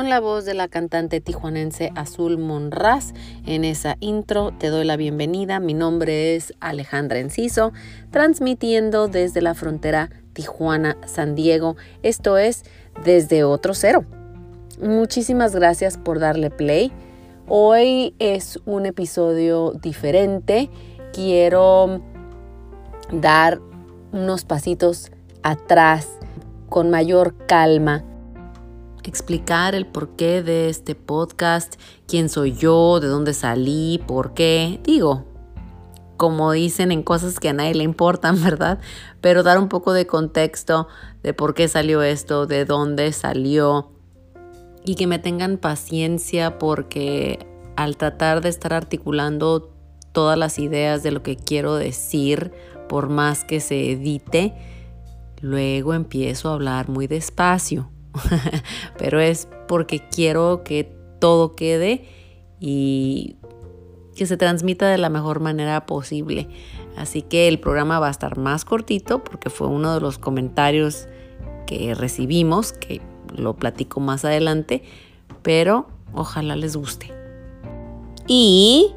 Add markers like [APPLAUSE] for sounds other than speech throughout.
con la voz de la cantante tijuanense Azul Monraz. En esa intro te doy la bienvenida. Mi nombre es Alejandra Enciso, transmitiendo desde la frontera Tijuana-San Diego. Esto es Desde Otro Cero. Muchísimas gracias por darle play. Hoy es un episodio diferente. Quiero dar unos pasitos atrás con mayor calma explicar el porqué de este podcast, quién soy yo, de dónde salí, por qué. Digo, como dicen en cosas que a nadie le importan, [LAUGHS] ¿verdad? Pero dar un poco de contexto de por qué salió esto, de dónde salió y que me tengan paciencia porque al tratar de estar articulando todas las ideas de lo que quiero decir, por más que se edite, luego empiezo a hablar muy despacio [LAUGHS] pero es porque quiero que todo quede y que se transmita de la mejor manera posible. Así que el programa va a estar más cortito porque fue uno de los comentarios que recibimos, que lo platico más adelante, pero ojalá les guste. Y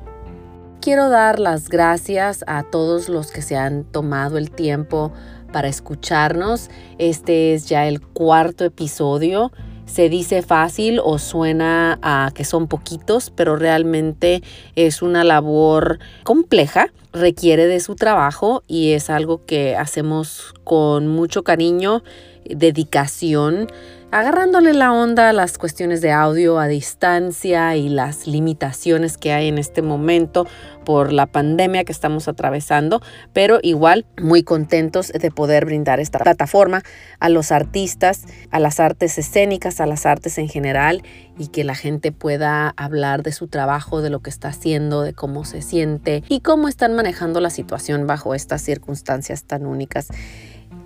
quiero dar las gracias a todos los que se han tomado el tiempo para escucharnos. Este es ya el cuarto episodio. Se dice fácil o suena a que son poquitos, pero realmente es una labor compleja, requiere de su trabajo y es algo que hacemos con mucho cariño, dedicación agarrándole la onda a las cuestiones de audio a distancia y las limitaciones que hay en este momento por la pandemia que estamos atravesando, pero igual muy contentos de poder brindar esta plataforma a los artistas, a las artes escénicas, a las artes en general y que la gente pueda hablar de su trabajo, de lo que está haciendo, de cómo se siente y cómo están manejando la situación bajo estas circunstancias tan únicas.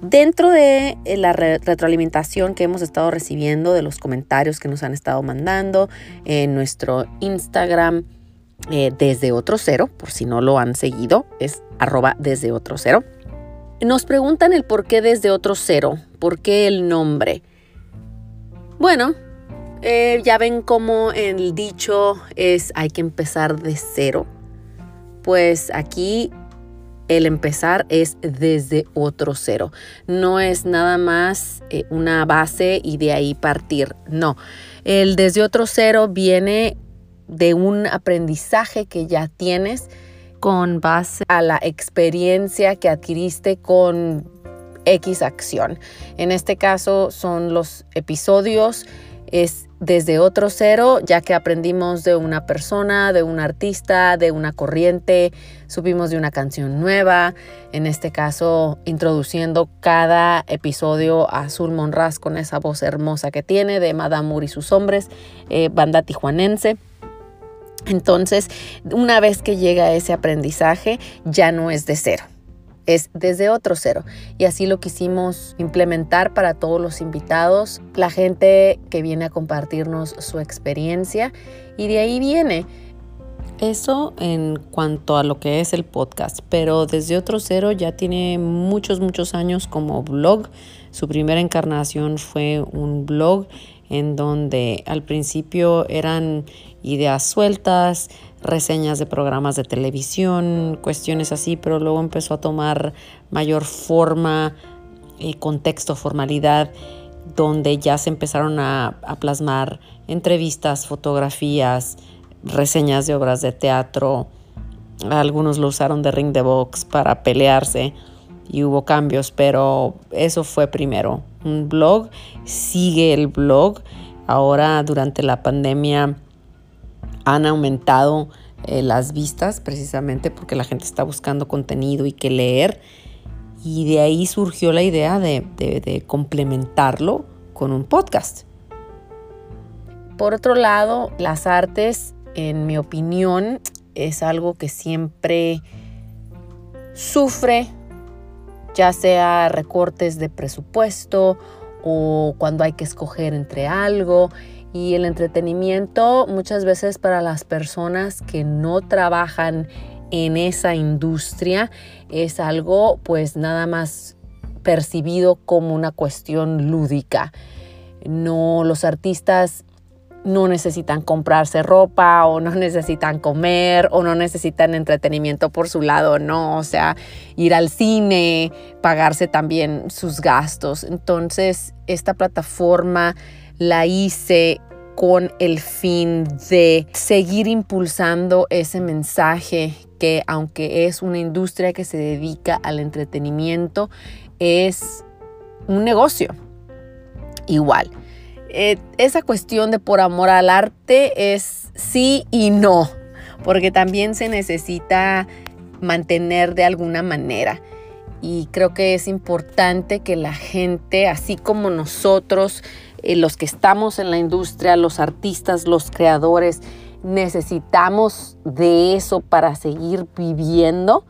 Dentro de eh, la retroalimentación que hemos estado recibiendo, de los comentarios que nos han estado mandando en nuestro Instagram eh, desde otro cero, por si no lo han seguido, es arroba desde otro cero. Nos preguntan el por qué desde otro cero, por qué el nombre. Bueno, eh, ya ven cómo el dicho es hay que empezar de cero. Pues aquí el empezar es desde otro cero. No es nada más eh, una base y de ahí partir. No, el desde otro cero viene de un aprendizaje que ya tienes con base a la experiencia que adquiriste con X acción. En este caso son los episodios desde otro cero, ya que aprendimos de una persona, de un artista, de una corriente, supimos de una canción nueva, en este caso introduciendo cada episodio a Azul Monraz con esa voz hermosa que tiene de Madame Moore y sus hombres, eh, banda tijuanense. Entonces, una vez que llega ese aprendizaje, ya no es de cero es desde otro cero. Y así lo quisimos implementar para todos los invitados, la gente que viene a compartirnos su experiencia. Y de ahí viene. Eso en cuanto a lo que es el podcast, pero desde otro cero ya tiene muchos, muchos años como blog. Su primera encarnación fue un blog en donde al principio eran ideas sueltas, reseñas de programas de televisión, cuestiones así, pero luego empezó a tomar mayor forma, eh, contexto, formalidad, donde ya se empezaron a, a plasmar entrevistas, fotografías, reseñas de obras de teatro. Algunos lo usaron de ring de box para pelearse y hubo cambios, pero eso fue primero. Un blog, sigue el blog. Ahora durante la pandemia han aumentado eh, las vistas precisamente porque la gente está buscando contenido y que leer. Y de ahí surgió la idea de, complementarlo con un podcast. Por otro lado, las artes, en mi opinión, es algo que siempre sufre, ya sea recortes de presupuesto o cuando hay que escoger entre algo. Y el entretenimiento muchas veces para las personas que no trabajan en esa industria es algo pues nada más percibido como una cuestión lúdica. No, los artistas no necesitan comprarse ropa o no [LAUGHS] necesitan comer o no necesitan entretenimiento por su lado, ¿no? O sea, ir al cine, pagarse también sus gastos. Entonces, esta plataforma la hice con el fin de seguir impulsando ese mensaje que aunque es una industria que se dedica al entretenimiento, es un negocio. Igual, eh, esa cuestión de por amor al arte es sí y no, porque también se necesita mantener de alguna manera. Y creo que es importante que la gente, así como nosotros, eh, los que estamos en la industria, los artistas, los creadores, necesitamos de eso para seguir viviendo.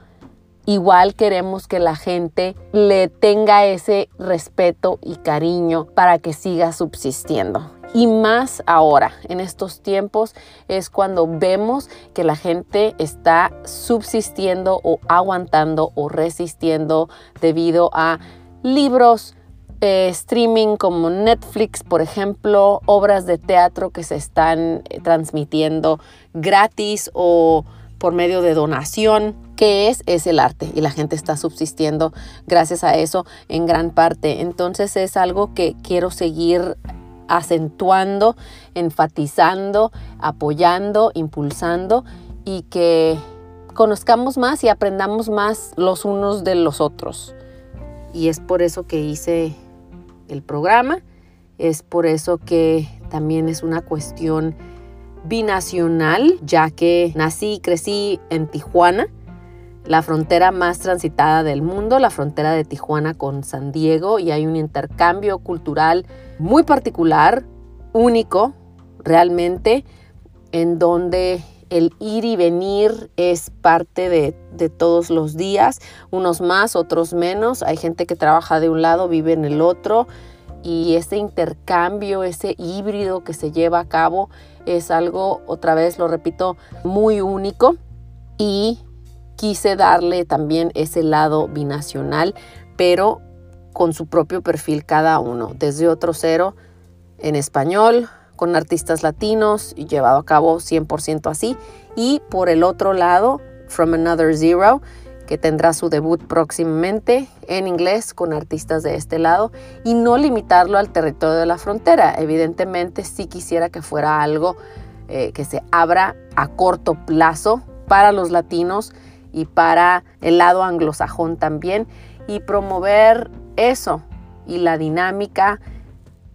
Igual queremos que la gente le tenga ese respeto y cariño para que siga subsistiendo. Y más ahora, en estos tiempos, es cuando vemos que la gente está subsistiendo o aguantando o resistiendo debido a libros, eh, streaming como Netflix, por ejemplo, obras de teatro que se están eh, transmitiendo gratis o por medio de donación. ¿Qué es? Es el arte y la gente está subsistiendo gracias a eso en gran parte. Entonces es algo que quiero seguir acentuando, enfatizando, apoyando, impulsando y que conozcamos más y aprendamos más los unos de los otros. Y es por eso que hice el programa. Es por eso que también es una cuestión binacional, ya que nací y crecí en Tijuana, la frontera más transitada del mundo, la frontera de Tijuana con San Diego, y hay un intercambio cultural muy particular, único, realmente, en donde el ir y venir es parte de, todos los días, unos más, otros menos. Hay gente que trabaja de un lado, vive en el otro y ese intercambio, ese híbrido que se lleva a cabo es algo, otra vez lo repito, muy único y quise darle también ese lado binacional, pero con su propio perfil cada uno, desde otro cero en español, con artistas latinos llevado a cabo 100% así. Y por el otro lado, From Another Zero, que tendrá su debut próximamente en inglés con artistas de este lado y no limitarlo al territorio de la frontera. Evidentemente sí quisiera que fuera algo eh, que se abra a corto plazo para los latinos y para el lado anglosajón también y promover eso y la dinámica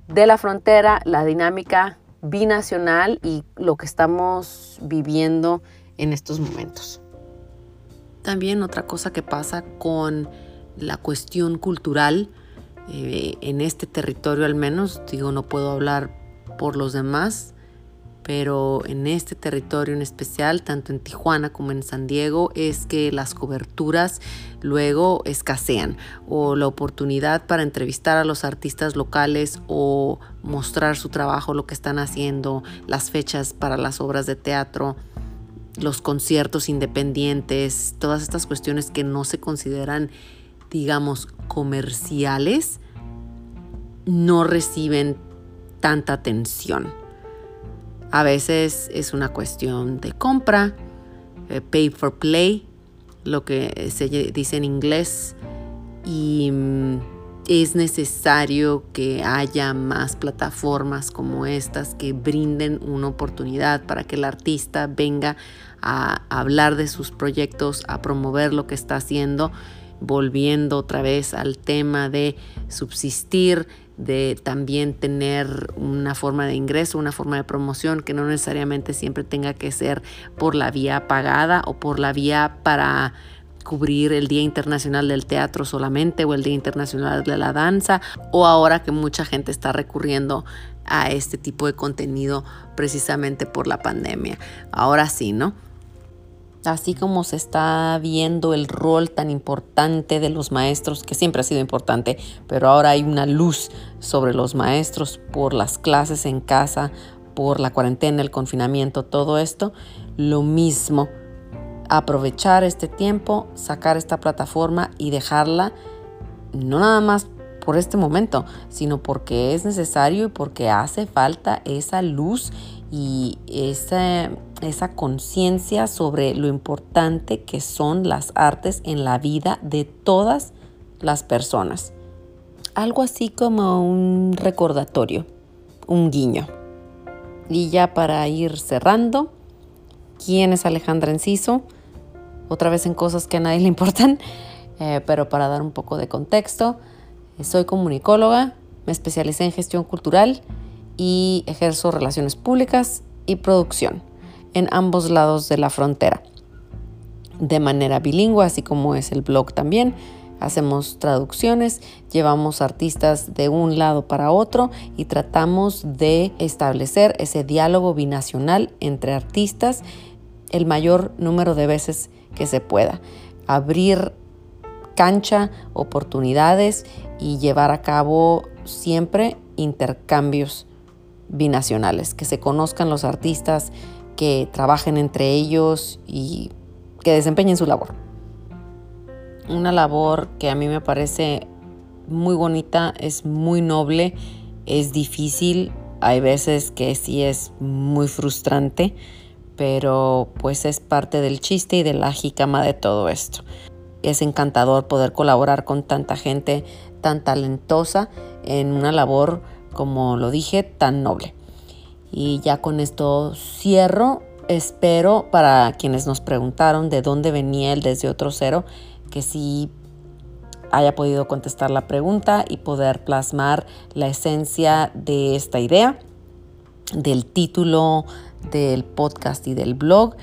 de la frontera, la dinámica binacional y lo que estamos viviendo en estos momentos. También otra cosa que pasa con la cuestión cultural, eh, en este territorio al menos, digo, no puedo hablar por los demás, pero en este territorio en especial, tanto en Tijuana como en San Diego, es que las coberturas luego escasean o la oportunidad para entrevistar a los artistas locales o mostrar su trabajo, lo que están haciendo, las fechas para las obras de teatro, los conciertos independientes, todas estas cuestiones que no se consideran, digamos, comerciales, no reciben tanta atención. A veces es una cuestión de compra, eh, pay for play, lo que se dice en inglés, y mm, es necesario que haya más plataformas como estas que brinden una oportunidad para que el artista venga a hablar de sus proyectos, a promover lo que está haciendo, volviendo otra vez al tema de subsistir de también tener una forma de ingreso, una forma de promoción que no necesariamente siempre tenga que ser por la vía pagada o por la vía para cubrir el Día Internacional del Teatro solamente o el Día Internacional de la Danza o ahora que mucha gente está recurriendo a este tipo de contenido precisamente por la pandemia. Ahora sí, ¿no? Así como se está viendo el rol tan importante de los maestros, que siempre ha sido importante, pero ahora hay una luz sobre los maestros por las clases en casa, por la cuarentena, el confinamiento, todo esto, lo mismo, aprovechar este tiempo, sacar esta plataforma y dejarla no nada más por este momento, sino porque es necesario y porque hace falta esa luz y esa, esa conciencia sobre lo importante que son las artes en la vida de todas las personas. Algo así como un recordatorio, un guiño. Y ya para ir cerrando, ¿quién es Alejandra Enciso? Otra vez en cosas que a nadie le importan, [LAUGHS] eh, pero para dar un poco de contexto, soy comunicóloga, me especialicé en gestión cultural y ejerzo relaciones públicas y producción en ambos lados de la frontera. De manera bilingüe, así como es el blog también. Hacemos traducciones, llevamos artistas de un lado para otro y tratamos de establecer ese diálogo binacional entre artistas el mayor número de veces que se pueda. Abrir cancha, oportunidades y llevar a cabo siempre intercambios binacionales, que se conozcan los artistas, que trabajen entre ellos y que desempeñen su labor. Una labor que a mí me parece muy bonita, es muy noble, es difícil, hay veces que sí es muy frustrante, pero pues es parte del chiste y de la jicama de todo esto es encantador poder colaborar con tanta gente tan talentosa en una labor, como lo dije, tan noble. Y ya con esto cierro. Espero para quienes nos preguntaron de dónde venía el desde otro cero, que sí haya podido contestar la pregunta y poder plasmar la esencia de esta idea, del título del podcast y del blog.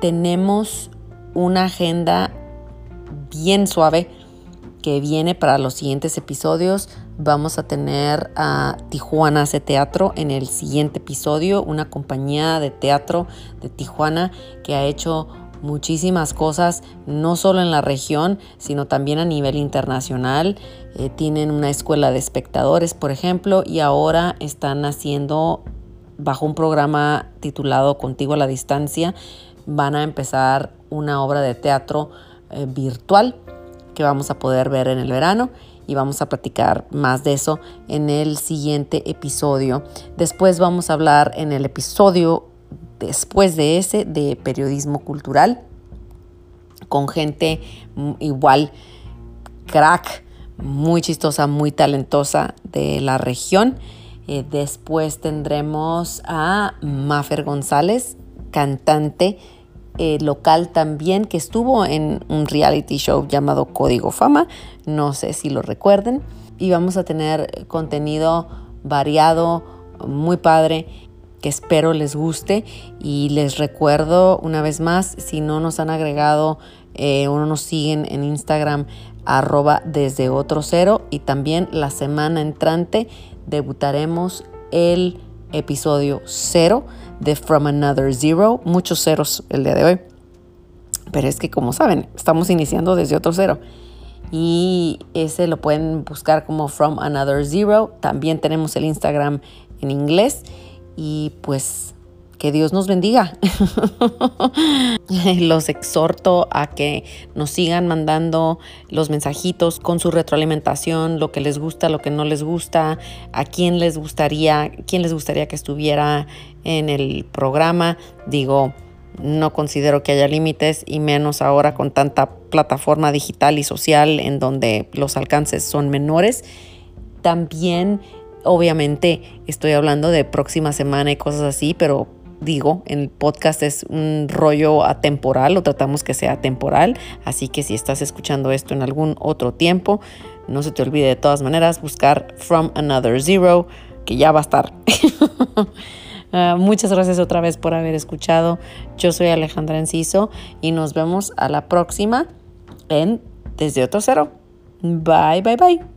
Tenemos una agenda bien suave que viene para los siguientes episodios. Vamos a tener a Tijuana Hace Teatro en el siguiente episodio, una compañía de teatro de Tijuana que ha hecho muchísimas cosas, no solo en la región, sino también a nivel internacional. Eh, tienen una escuela de espectadores, por ejemplo, y ahora están haciendo, bajo un programa titulado Contigo a la Distancia, van a empezar una obra de teatro eh, virtual que vamos a poder ver en el verano y vamos a platicar más de eso en el siguiente episodio. Después vamos a hablar en el episodio después de ese de periodismo cultural con gente igual crack, muy chistosa, muy talentosa de la región. Eh, después tendremos a Mafer González, cantante eh, local también que estuvo en un reality show llamado Código Fama, no sé si lo recuerden, y vamos a tener contenido variado, muy padre, que espero les guste y les recuerdo una vez más, si no nos han agregado eh, o no nos siguen en Instagram, arroba desde otro cero y también la semana entrante debutaremos el episodio cero de From Another Zero. Muchos ceros el día de hoy. Pero es que como saben, estamos iniciando desde otro cero. Y ese lo pueden buscar como From Another Zero. También tenemos el Instagram en inglés. Y pues que Dios nos bendiga. [LAUGHS] los exhorto a que nos sigan mandando los mensajitos con su retroalimentación, lo que les gusta, lo que no les gusta, a quién les gustaría, quién les gustaría que estuviera en el programa. Digo, no considero que haya límites y menos ahora con tanta plataforma digital y social en donde los alcances son menores. También, obviamente, estoy hablando de próxima semana y cosas así, pero digo, el podcast es un rollo atemporal, lo tratamos que sea atemporal, así que si estás escuchando esto en algún otro tiempo, no se te olvide de todas maneras buscar From Another Zero, que ya va a estar. [LAUGHS] Ah, muchas gracias otra vez por haber escuchado. Yo soy Alejandra Enciso y nos vemos a la próxima en Desde Otro Cero. Bye, bye, bye.